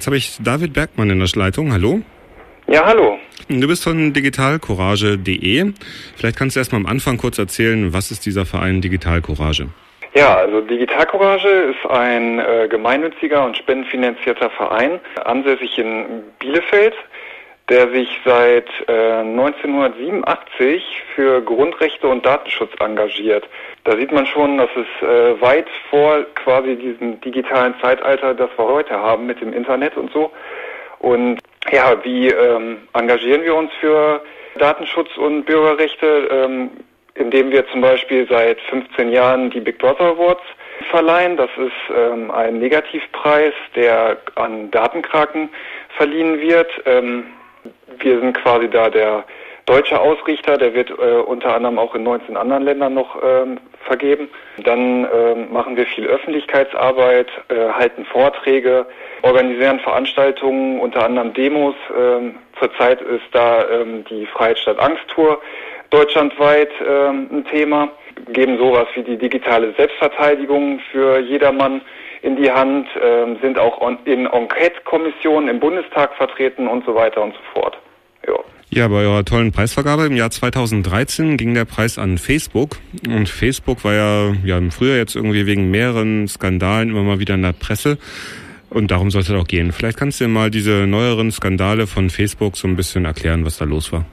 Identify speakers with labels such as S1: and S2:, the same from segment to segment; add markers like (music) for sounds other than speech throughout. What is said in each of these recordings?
S1: Jetzt habe ich David Bergmann in der Leitung. Hallo.
S2: Ja, hallo.
S1: Du bist von digitalcourage.de. Vielleicht kannst du erst mal am Anfang kurz erzählen, was ist dieser Verein Digitalcourage?
S2: Ja, also Digitalcourage ist ein äh, gemeinnütziger und spendenfinanzierter Verein, ansässig in Bielefeld, der sich seit äh, 1987 für Grundrechte und Datenschutz engagiert. Da sieht man schon, dass es äh, weit vor quasi diesem digitalen Zeitalter, das wir heute haben mit dem Internet und so. Und ja, wie ähm, engagieren wir uns für Datenschutz und Bürgerrechte? Ähm, indem wir zum Beispiel seit 15 Jahren die Big Brother Awards verleihen. Das ist ähm, ein Negativpreis, der an Datenkraken verliehen wird. Ähm, wir sind quasi da der deutsche Ausrichter, der wird äh, unter anderem auch in 19 anderen Ländern noch ähm, vergeben. Dann ähm, machen wir viel Öffentlichkeitsarbeit, äh, halten Vorträge, organisieren Veranstaltungen, unter anderem Demos. Ähm, zurzeit ist da ähm, die Freiheit statt Angst Tour deutschlandweit ähm, ein Thema, geben sowas wie die digitale Selbstverteidigung für jedermann in die Hand, ähm, sind auch in Enquete-Kommissionen im Bundestag vertreten und so weiter und so fort.
S1: Ja. Ja, bei eurer tollen Preisvergabe im Jahr 2013 ging der Preis an Facebook. Und Facebook war ja, ja im Frühjahr jetzt irgendwie wegen mehreren Skandalen immer mal wieder in der Presse. Und darum sollte es auch gehen. Vielleicht kannst du dir mal diese neueren Skandale von Facebook so ein bisschen erklären, was da los war.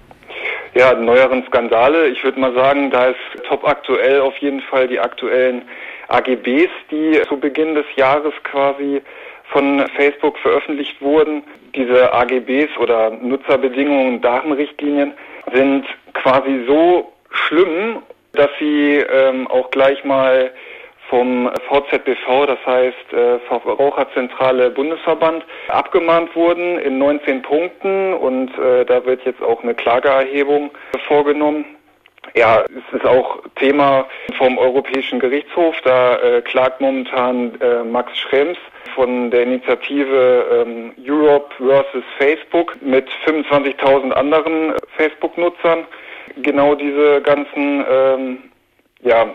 S2: Ja, neueren Skandale. Ich würde mal sagen, da ist top aktuell auf jeden Fall die aktuellen AGBs, die zu Beginn des Jahres quasi von Facebook veröffentlicht wurden. Diese AGBs oder Nutzerbedingungen, Datenrichtlinien sind quasi so schlimm, dass sie ähm, auch gleich mal vom VZBV, das heißt äh, Verbraucherzentrale Bundesverband, abgemahnt wurden in 19 Punkten und äh, da wird jetzt auch eine Klageerhebung vorgenommen. Ja, es ist auch Thema vom Europäischen Gerichtshof. Da äh, klagt momentan Max Schrems von der Initiative ähm, Europe versus Facebook mit 25.000 anderen Facebook-Nutzern genau diese ganzen ähm, ja,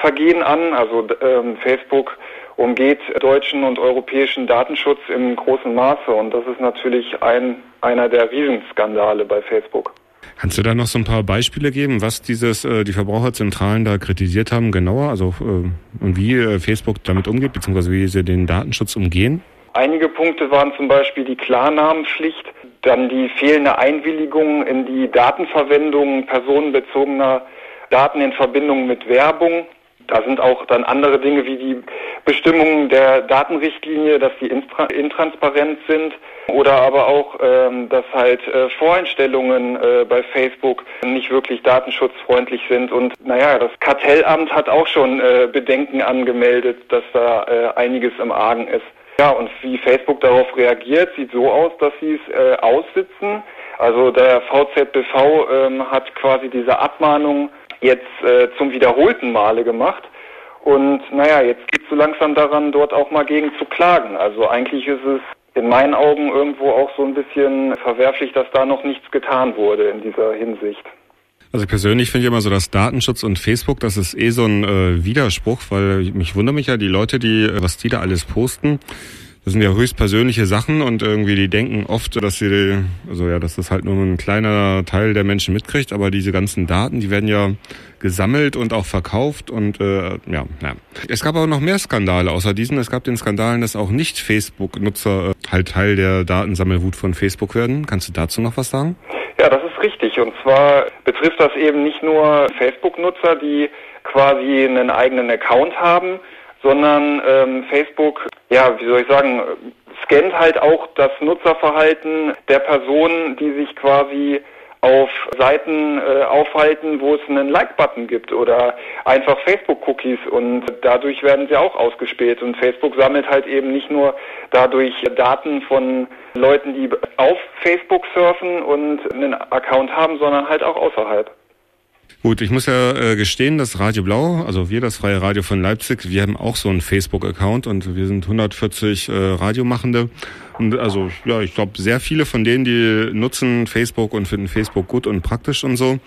S2: Datenschutzvergehen an. Also ähm, Facebook umgeht deutschen und europäischen Datenschutz im großen Maße und das ist natürlich ein, einer der Riesenskandale bei Facebook.
S1: Kannst du da noch so ein paar Beispiele geben, was dieses äh, die Verbraucherzentralen da kritisiert haben, genauer, also äh, und wie äh, Facebook damit umgeht, beziehungsweise wie sie den Datenschutz umgehen?
S2: Einige Punkte waren zum Beispiel die Klarnamenpflicht, dann die fehlende Einwilligung in die Datenverwendung personenbezogener Daten in Verbindung mit Werbung. Da sind auch dann andere Dinge wie die Bestimmungen der Datenrichtlinie, dass die intransparent sind oder aber auch, ähm, dass halt äh, Voreinstellungen äh, bei Facebook nicht wirklich datenschutzfreundlich sind. Und naja, das Kartellamt hat auch schon äh, Bedenken angemeldet, dass da einiges im Argen ist. Ja, und wie Facebook darauf reagiert, sieht so aus, dass sie es aussitzen. Also der VZBV ähm, hat quasi diese Abmahnung jetzt äh, zum wiederholten Male gemacht. Und naja, jetzt geht es so langsam daran, dort auch mal gegen zu klagen. Also eigentlich ist es in meinen Augen irgendwo auch so ein bisschen verwerflich, dass da noch nichts getan wurde in dieser Hinsicht.
S1: Also persönlich finde ich immer so, dass Datenschutz und Facebook, das ist eh so ein äh, Widerspruch, weil mich wundert mich ja die Leute, die, äh, was die da alles posten. Das sind ja höchst persönliche Sachen und irgendwie die denken oft, dass sie, also ja, dass das halt nur ein kleiner Teil der Menschen mitkriegt, aber diese ganzen Daten, die werden ja gesammelt und auch verkauft und äh, ja, ja. Es gab aber noch mehr Skandale außer diesen. Es gab den Skandalen, dass auch nicht Facebook-Nutzer äh, halt Teil der Datensammelwut von Facebook werden. Kannst du dazu noch was sagen?
S2: Ja, das ist richtig. Und zwar betrifft das eben nicht nur Facebook-Nutzer, die quasi einen eigenen Account haben, sondern ähm, Facebook, ja, wie soll ich sagen, scannt halt auch das Nutzerverhalten der Personen, die sich quasi auf Seiten äh, aufhalten, wo es einen Like-Button gibt oder einfach Facebook-Cookies und dadurch werden sie auch ausgespäht und Facebook sammelt halt eben nicht nur dadurch Daten von Leuten, die auf Facebook surfen und einen Account haben, sondern halt auch außerhalb.
S1: Gut, ich muss ja äh, gestehen, dass Radio Blau, also wir, das Freie Radio von Leipzig, wir haben auch so einen Facebook-Account und wir sind 140 äh, Radiomachende. Und also ja, ich glaube, sehr viele von denen, die nutzen Facebook und finden Facebook gut und praktisch und so.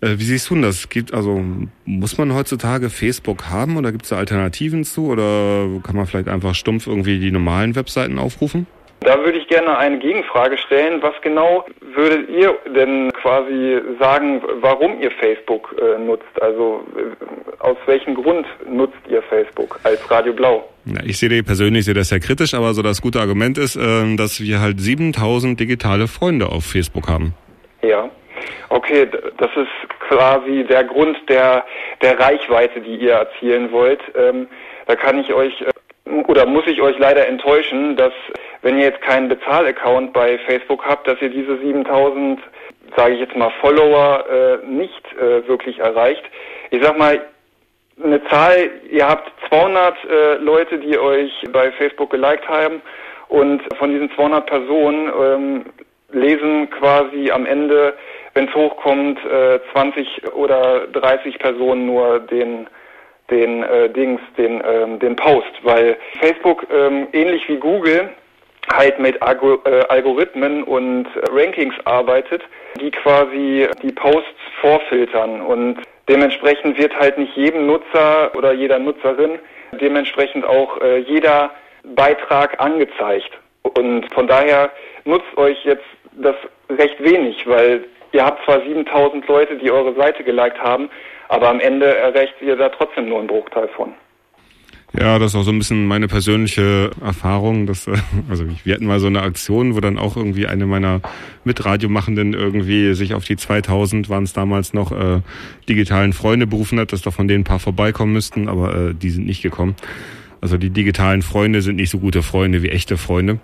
S1: Äh, wie siehst du das? Gibt, also, muss man heutzutage Facebook haben oder gibt es da Alternativen zu oder kann man vielleicht einfach stumpf irgendwie die normalen Webseiten aufrufen?
S2: Da würde ich gerne eine Gegenfrage stellen. Was genau würdet ihr denn quasi sagen, warum ihr Facebook äh, nutzt? Also äh, aus welchem Grund nutzt ihr Facebook als Radio Blau?
S1: Ja, ich sehe persönlich sehe das sehr kritisch, aber so das gute Argument ist, äh, dass wir halt 7000 digitale Freunde auf Facebook haben.
S2: Ja. Okay, das ist quasi der Grund der, der Reichweite, die ihr erzielen wollt. Ähm, da kann ich euch äh, oder muss ich euch leider enttäuschen, dass wenn ihr jetzt keinen Bezahlaccount bei Facebook habt, dass ihr diese 7000, sage ich jetzt mal, Follower äh, nicht äh, wirklich erreicht. Ich sag mal, eine Zahl, ihr habt 200 äh, Leute, die euch bei Facebook geliked haben und von diesen 200 Personen ähm, lesen quasi am Ende, wenn es hochkommt, äh, 20 oder 30 Personen nur den den äh, Dings, den, ähm, den Post, weil Facebook ähm, ähnlich wie Google halt mit äh, Algorithmen und Rankings arbeitet, die quasi die Posts vorfiltern und dementsprechend wird halt nicht jedem Nutzer oder jeder Nutzerin dementsprechend auch äh, jeder Beitrag angezeigt. Und von daher nutzt euch jetzt das recht wenig, weil ihr habt zwar 7000 Leute, die eure Seite geliked haben, aber am Ende erreicht ihr da trotzdem nur einen Bruchteil von.
S1: Ja, das ist auch so ein bisschen meine persönliche Erfahrung. Dass, äh, (laughs) also wir hatten mal so eine Aktion, wo dann auch irgendwie eine meiner Mitradiomachenden irgendwie sich auf die 2000 waren es damals noch äh, digitalen Freunde berufen hat, dass da von denen ein paar vorbeikommen müssten, aber äh, die sind nicht gekommen. Also die digitalen Freunde sind nicht so gute Freunde wie echte Freunde.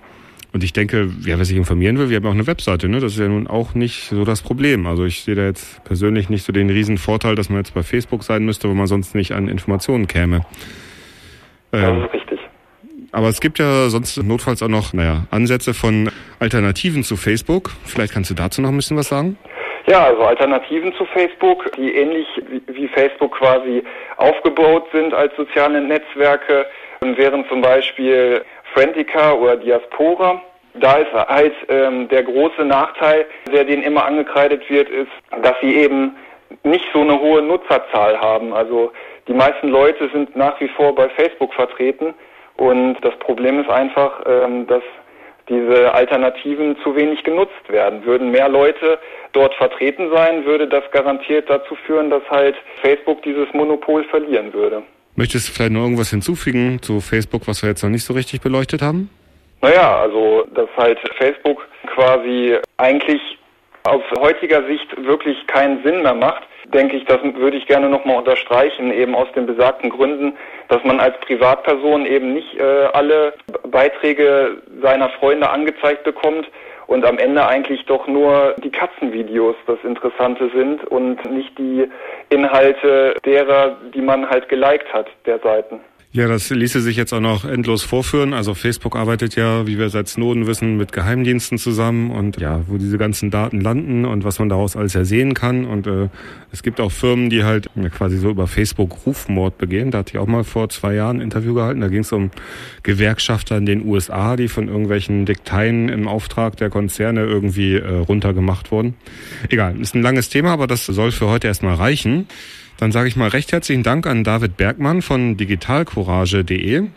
S1: Und ich denke, wer sich informieren will, wir haben auch eine Webseite, ne? Das ist ja nun auch nicht so das Problem. Also ich sehe da jetzt persönlich nicht so den riesen Vorteil, dass man jetzt bei Facebook sein müsste, wo man sonst nicht an Informationen käme.
S2: Das ist richtig.
S1: Aber es gibt ja sonst notfalls auch noch, naja, Ansätze von Alternativen zu Facebook. Vielleicht kannst du dazu noch ein bisschen was sagen?
S2: Ja, also Alternativen zu Facebook, die ähnlich wie Facebook quasi aufgebaut sind als soziale Netzwerke, wären zum Beispiel Friendica oder Diaspora. Da ist halt ähm, der große Nachteil, der denen immer angekreidet wird, ist, dass sie eben nicht so eine hohe Nutzerzahl haben. Also die meisten Leute sind nach wie vor bei Facebook vertreten und das Problem ist einfach, ähm, dass diese Alternativen zu wenig genutzt werden. Würden mehr Leute dort vertreten sein, würde das garantiert dazu führen, dass halt Facebook dieses Monopol verlieren würde.
S1: Möchtest du vielleicht noch irgendwas hinzufügen zu Facebook, was wir jetzt noch nicht so richtig beleuchtet haben?
S2: Naja, also dass halt Facebook quasi eigentlich aus heutiger Sicht wirklich keinen Sinn mehr macht, denke ich, das würde ich gerne nochmal unterstreichen, eben aus den besagten Gründen, dass man als Privatperson eben nicht äh, alle Beiträge seiner Freunde angezeigt bekommt und am Ende eigentlich doch nur die Katzenvideos das Interessante sind und nicht die Inhalte derer, die man halt geliked hat, der Seiten.
S1: Ja, das ließe sich jetzt auch noch endlos vorführen. Also Facebook arbeitet ja, wie wir seit Snowden wissen, mit Geheimdiensten zusammen und ja, wo diese ganzen Daten landen und was man daraus alles ersehen kann. Und äh, es gibt auch Firmen, die halt ja, quasi so über Facebook Rufmord begehen. Da hatte ich auch mal vor zwei Jahren ein Interview gehalten. Da ging es um Gewerkschafter in den USA, die von irgendwelchen Dikteien im Auftrag der Konzerne irgendwie äh, runtergemacht wurden. Egal, ist ein langes Thema, aber das soll für heute erstmal reichen. Dann sage ich mal recht herzlichen Dank an David Bergmann von digitalcourage.de.